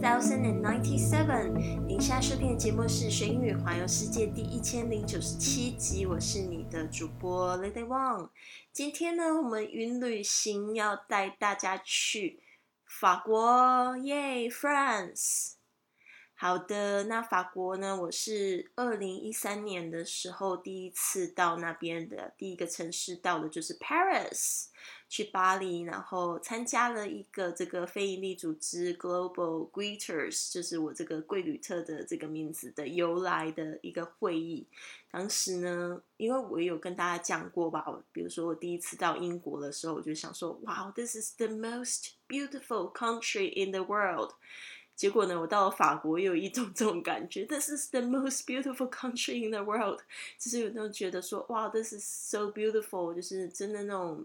thousand and ninety-seven。您现在收听的节目是《学英语环游世界》第一千零九十七集，我是你的主播 Lady Wang。今天呢，我们云旅行要带大家去法国，耶，France。好的，那法国呢？我是二零一三年的时候第一次到那边的，第一个城市到的就是 Paris，去巴黎，然后参加了一个这个非营利组织 Global Greeters，就是我这个贵旅特的这个名字的由来的一个会议。当时呢，因为我有跟大家讲过吧，比如说我第一次到英国的时候，我就想说，哇，This is the most beautiful country in the world。结果呢，我到了法国，又有一种这种感觉，This is the most beautiful country in the world，就是有那种觉得说，哇，This is so beautiful，就是真的那种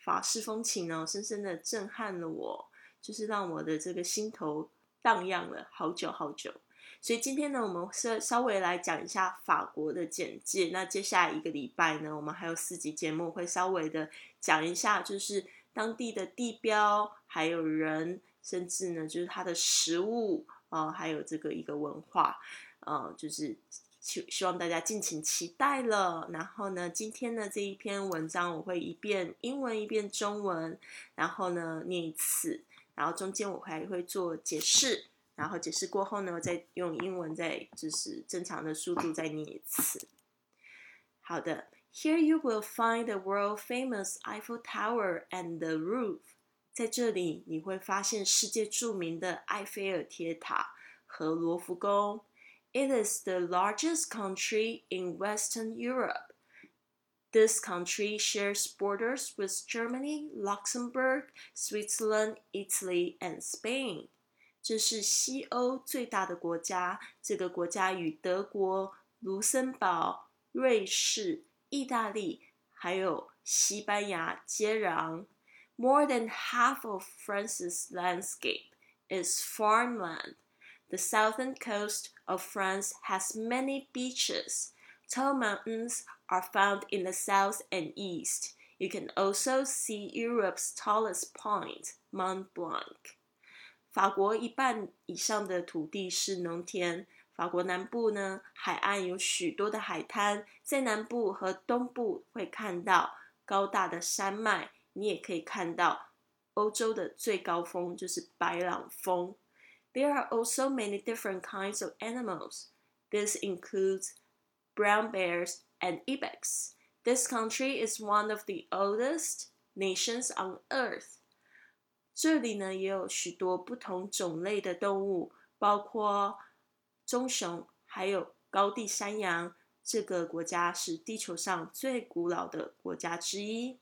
法式风情呢，深深的震撼了我，就是让我的这个心头荡漾了好久好久。所以今天呢，我们稍稍微来讲一下法国的简介。那接下来一个礼拜呢，我们还有四集节目会稍微的讲一下，就是当地的地标，还有人。甚至呢，就是它的食物啊，还有这个一个文化，呃，就是希希望大家敬请期待了。然后呢，今天的这一篇文章我会一遍英文一遍中文，然后呢念一次，然后中间我还会做解释，然后解释过后呢，再用英文再就是正常的速度再念一次。好的，Here you will find the world famous Eiffel Tower and the roof. 在这里，你会发现世界著名的埃菲尔铁塔和罗浮宫。It is the largest country in Western Europe. This country shares borders with Germany, Luxembourg, Switzerland, Italy, and Spain. 这是西欧最大的国家。这个国家与德国、卢森堡、瑞士、意大利还有西班牙接壤。more than half of France's landscape is farmland. The southern coast of France has many beaches. Tall mountains are found in the south and east. You can also see Europe's tallest point, Mont Blanc. 法国一半以上的土地是农田。法国南部呢，海岸有许多的海滩，在南部和东部会看到高大的山脉。你也可以看到欧洲的最高峰就是白朗峰。 There are also many different kinds of animals. This includes brown bears and ibex. This country is one of the oldest nations on earth. 这里呢也有许多不同种类的动物，包括棕熊，还有高地山羊。这个国家是地球上最古老的国家之一。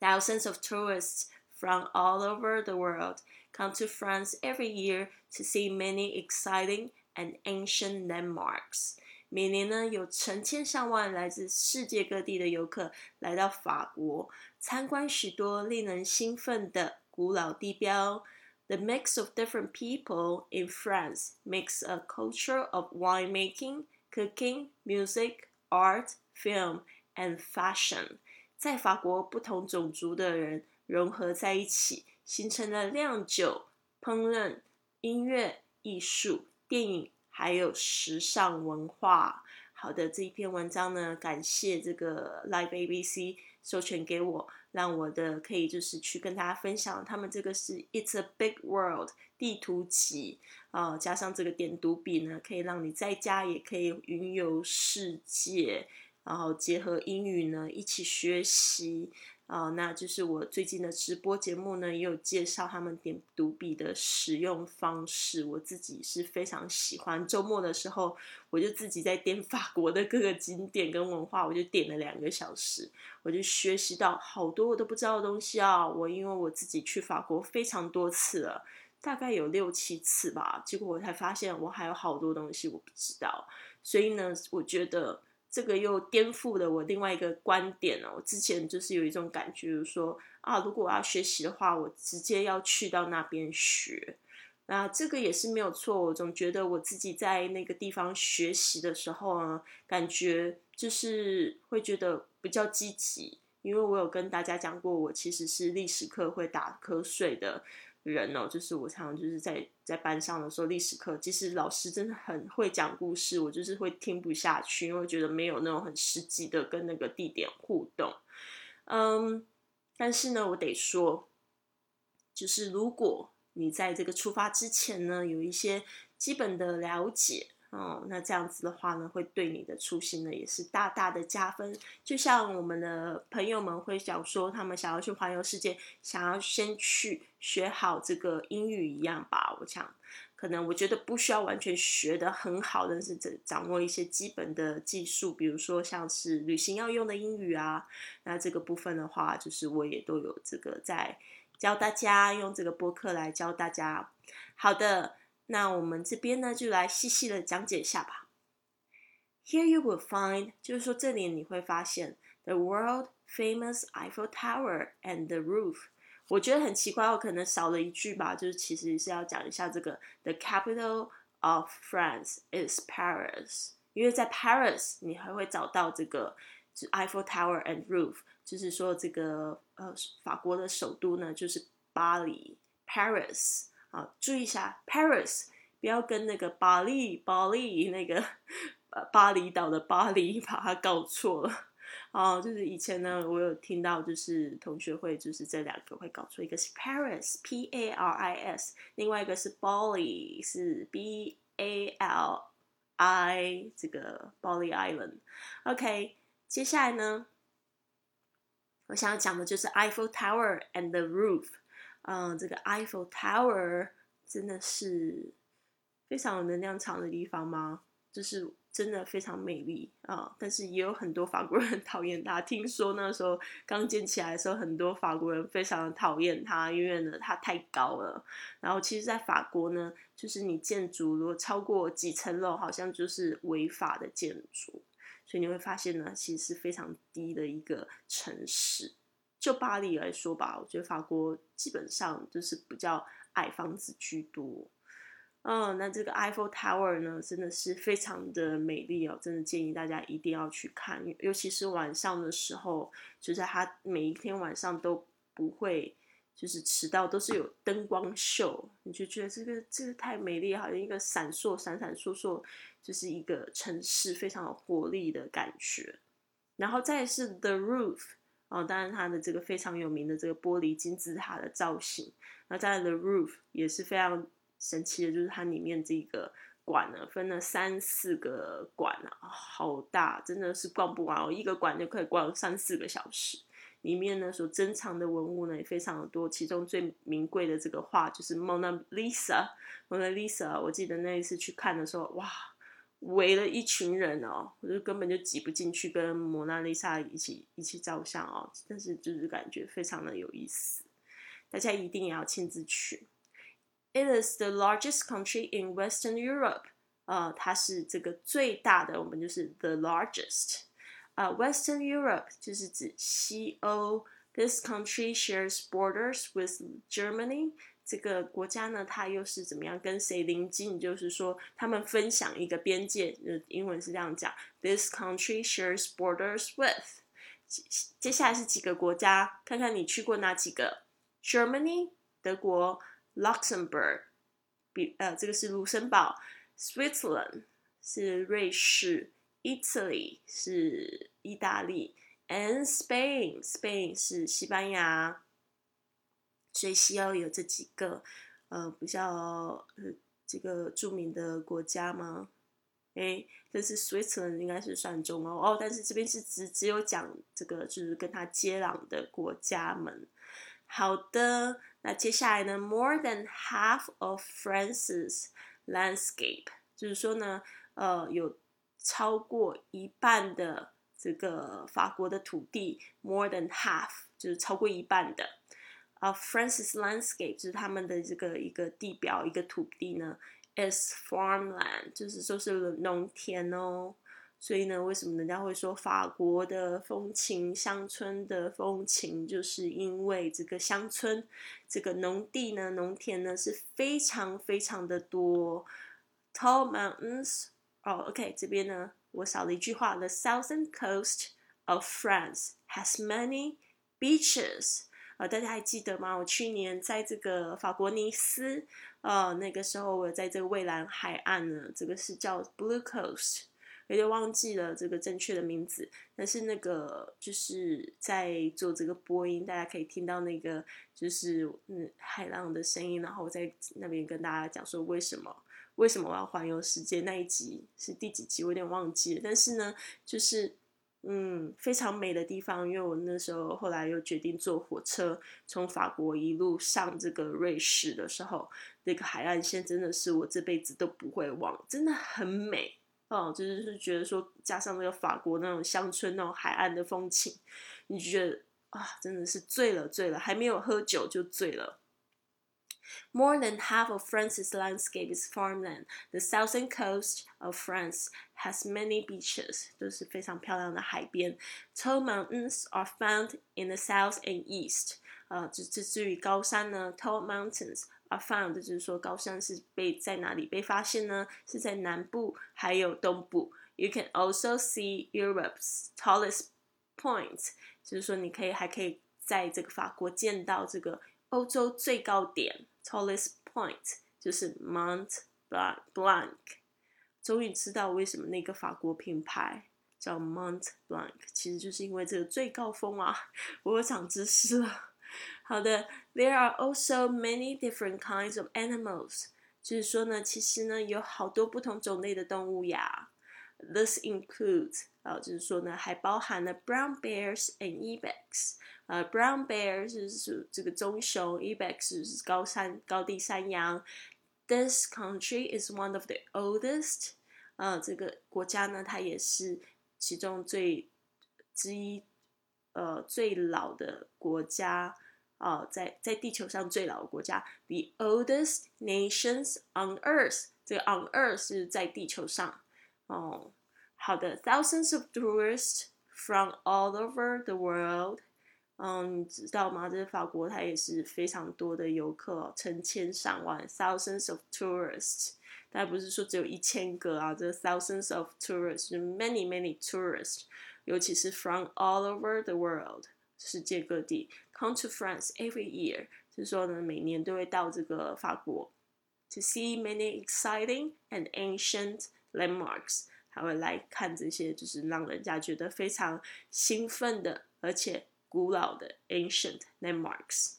Thousands of tourists from all over the world come to France every year to see many exciting and ancient landmarks. 每年呢，有成千上万来自世界各地的游客来到法国，参观许多令人兴奋的古老地标。The mix of different people in France makes a culture of winemaking, cooking, music, art, film, and fashion. 在法国，不同种族的人融合在一起， 形成了酿酒、烹饪、音乐、艺术、电影，还有时尚文化。好的，这一篇文章呢，感谢这个 Live ABC 授权给我，让我的可以就是去跟大家分享。他们这个是 It's a Big World 地图集啊，加上这个点读笔呢，可以让你在家也可以云游世界。然后结合英语呢，一起学习啊，那就是我最近的直播节目呢，也有介绍他们点读笔的使用方式。我自己是非常喜欢，周末的时候我就自己在点法国的各个景点跟文化，我就点了两个小时，我就学习到好多我都不知道的东西啊。我因为我自己去法国非常多次了，大概有六七次吧，结果我才发现我还有好多东西我不知道，所以呢，我觉得。这个又颠覆了我另外一个观点哦。之前就是有一种感觉，就是说啊，如果我要学习的话，我直接要去到那边学。那这个也是没有错。我总觉得我自己在那个地方学习的时候呢，感觉就是会觉得比较积极，因为我有跟大家讲过，我其实是历史课会打瞌睡的。人哦，就是我常常就是在在班上的时候，历史课其实老师真的很会讲故事，我就是会听不下去，因为觉得没有那种很实际的跟那个地点互动。嗯，但是呢，我得说，就是如果你在这个出发之前呢，有一些基本的了解。哦，那这样子的话呢，会对你的初心呢也是大大的加分。就像我们的朋友们会想说，他们想要去环游世界，想要先去学好这个英语一样吧。我想，可能我觉得不需要完全学的很好，但是这掌握一些基本的技术，比如说像是旅行要用的英语啊。那这个部分的话，就是我也都有这个在教大家，用这个播客来教大家。好的。那我们这边呢，就来细细的讲解一下吧。Here you will find，就是说这里你会发现 the world famous Eiffel Tower and the roof。我觉得很奇怪，我可能少了一句吧，就是其实是要讲一下这个 the capital of France is Paris。因为在 Paris 你还会找到这个就 Eiffel Tower and roof，就是说这个呃法国的首都呢就是巴黎 Paris。啊，注意一下，Paris，不要跟那个巴黎、巴黎那个呃巴厘岛的巴黎把它搞错了。哦，就是以前呢，我有听到，就是同学会就是这两个会搞错，一个是 Paris，P A R I S，另外一个是 Bali，是 B A L I，这个 Bali Island。OK，接下来呢，我想要讲的就是 Eiffel Tower and the roof。嗯，这个 Eiffel Tower 真的是非常有能量场的地方吗？就是真的非常美丽啊！但是也有很多法国人 讨厌它。听说那时候刚建起来的时候，很多法国人非常讨厌它，因为呢它太高了。然后其实，在法国呢，就是你建筑如果超过几层楼，好像就是违法的建筑。所以你会发现呢，其实是非常低的一个城市。就巴黎来说吧，我觉得法国基本上就是比较矮房子居多。嗯，那这个 Eiffel Tower 呢，真的是非常的美丽哦，真的建议大家一定要去看，尤其是晚上的时候，就是它每一天晚上都不会就是迟到，都是有灯光秀，你就觉得这个这个太美丽，好像一个闪烁闪闪烁烁，就是一个城市非常有活力的感觉。然后再是 The Roof。哦，当然它的这个非常有名的这个玻璃金字塔的造型，那在 The Roof 也是非常神奇的，就是它里面这个馆呢，分了三四个馆啊，好大，真的是逛不完哦，一个馆就可以逛三四个小时。里面呢所珍藏的文物呢也非常的多，其中最名贵的这个画就是 Mona Lisa，Mona Lisa，我记得那一次去看的时候，哇！围了一群人哦，我就根本就挤不进去跟蒙娜丽莎一起一起照相哦，但是就是感觉非常的有意思，大家一定要亲自去。It is the largest country in Western Europe，呃，它是这个最大的，我们就是 the largest。啊，Western Europe 就是指西欧。This country shares borders with Germany。这个国家呢，它又是怎么样跟谁邻近？就是说，他们分享一个边界。呃，英文是这样讲：This country shares borders with。接下来是几个国家？看看你去过哪几个？Germany，德国；Luxembourg，比呃，这个是卢森堡；Switzerland 是瑞士；Italy 是意大利；and Spain，Spain 是西班牙。所以西欧有这几个，呃，比较呃这个著名的国家吗？哎，但是 Switzerland 应该是算中欧哦，但是这边是只只有讲这个就是跟它接壤的国家们。好的，那接下来呢，more than half of France's landscape，就是说呢，呃，有超过一半的这个法国的土地，more than half 就是超过一半的。啊，France's landscape 就是他们的这个一个地表一个土地呢，is farmland，就是说是农田哦。所以呢，为什么人家会说法国的风情、乡村的风情，就是因为这个乡村、这个农地呢、农田呢是非常非常的多。Tall mountains，哦，OK，这边呢我少了一句话，The southern coast of France has many beaches。呃，大家还记得吗？我去年在这个法国尼斯，呃，那个时候我在这个蔚蓝海岸呢，这个是叫 Blue Coast。有点忘记了这个正确的名字，但是那个就是在做这个播音，大家可以听到那个就是嗯海浪的声音，然后我在那边跟大家讲说为什么为什么我要环游世界那一集是第几集，我有点忘记了。但是呢，就是嗯非常美的地方，因为我那时候后来又决定坐火车从法国一路上这个瑞士的时候，那个海岸线真的是我这辈子都不会忘，真的很美。哦，就是是觉得说，加上那个法国那种乡村那种海岸的风情，你就觉得啊，真的是醉了醉了，还没有喝酒就醉了。More than half of France's landscape is farmland. The southern coast of France has many beaches，都是非常漂亮的海边。Tall mountains are found in the south and east。呃，这这至于高山呢，tall mountains are found，就是说高山是被在哪里被发现呢？是在南部还有东部。You can also see Europe's tallest point，就是说你可以还可以在这个法国见到这个欧洲最高点 ，tallest point 就是 Mont Blanc。终于知道为什么那个法国品牌叫 Mont Blanc，其实就是因为这个最高峰啊！我长知识了。好的，There are also many different kinds of animals。就是说呢，其实呢有好多不同种类的动物呀。This includes 啊，就是说呢还包含了 brown bears and ibex。呃，brown bears 是这个棕熊，ibex 是高山高地山羊。This country is one of the oldest。呃，这个国家呢，它也是其中最之一，呃，最老的国家。啊，在在地球上最老的国家，the oldest nations on Earth。这个 on Earth 是在地球上。哦，好的，thousands of tourists from all over the world。嗯，你知道吗？这是法国，它也是非常多的游客，成千上万，thousands of tourists。但不是说只有一千个啊，这 thousands of tourists，many many tourists，尤其是 from all over the world。世界各地 come to France every year，就是说呢，每年都会到这个法国，to see many exciting and ancient landmarks， 他会来看这些就是让人家觉得非常兴奋的，而且古老的 ancient landmarks。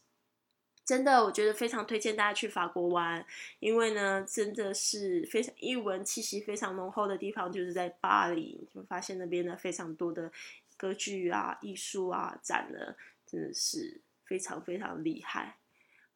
真的，我觉得非常推荐大家去法国玩，因为呢，真的是非常一文气息非常浓厚的地方，就是在巴黎，就发现那边呢非常多的。歌剧啊，艺术啊，展的真的是非常非常厉害。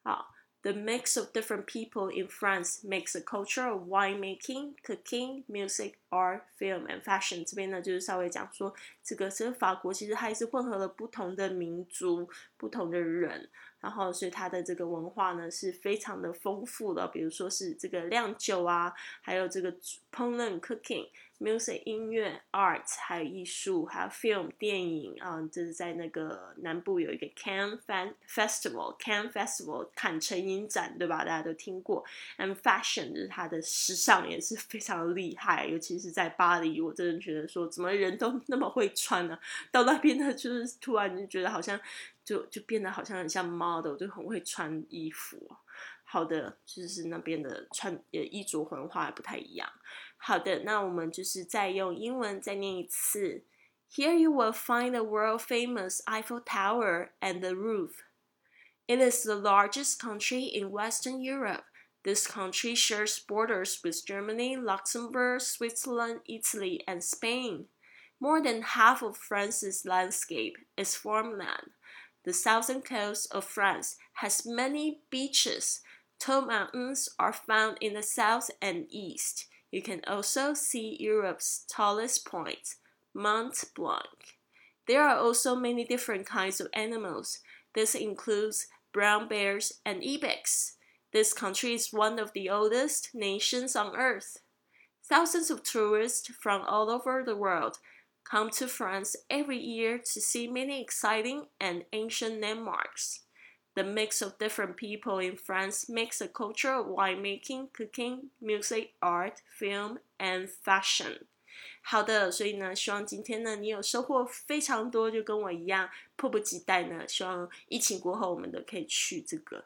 好，The mix of different people in France makes a culture of winemaking, cooking, music, art, film, and fashion。这边呢，就是稍微讲说，这个其实法国其实还是混合了不同的民族、不同的人，然后所以它的这个文化呢是非常的丰富的。比如说是这个酿酒啊，还有这个烹饪 cooking。music 音乐，art 还有艺术，还有 film 电影啊，这是在那个南部有一个 Cannes Festival，Cannes Festival 坎城影展，对吧？大家都听过。And fashion 就是它的时尚也是非常厉害，尤其是在巴黎，我真的觉得说，怎么人都那么会穿呢？到那边呢，就是突然就觉得好像就就变得好像很像 model，就很会穿衣服。好的，就是那边的穿呃衣着文化不太一样。好的，那我们就是再用英文再念一次。Here you will find the world famous Eiffel Tower and the roof. It is the largest country in Western Europe. This country shares borders with Germany, Luxembourg, Switzerland, Italy, and Spain. More than half of France's landscape is farmland. The southern coast of France has many beaches. Tall mountains are found in the south and east. You can also see Europe's tallest point, Mont Blanc. There are also many different kinds of animals. This includes brown bears and ibex. This country is one of the oldest nations on earth. Thousands of tourists from all over the world come to France every year to see many exciting and ancient landmarks. The mix of different people in France makes a culture of winemaking, cooking, music, art, film, and fashion. 好的，所以呢，希望今天呢你有收获非常多，就跟我一样，迫不及待呢。希望疫情过后，我们都可以去这个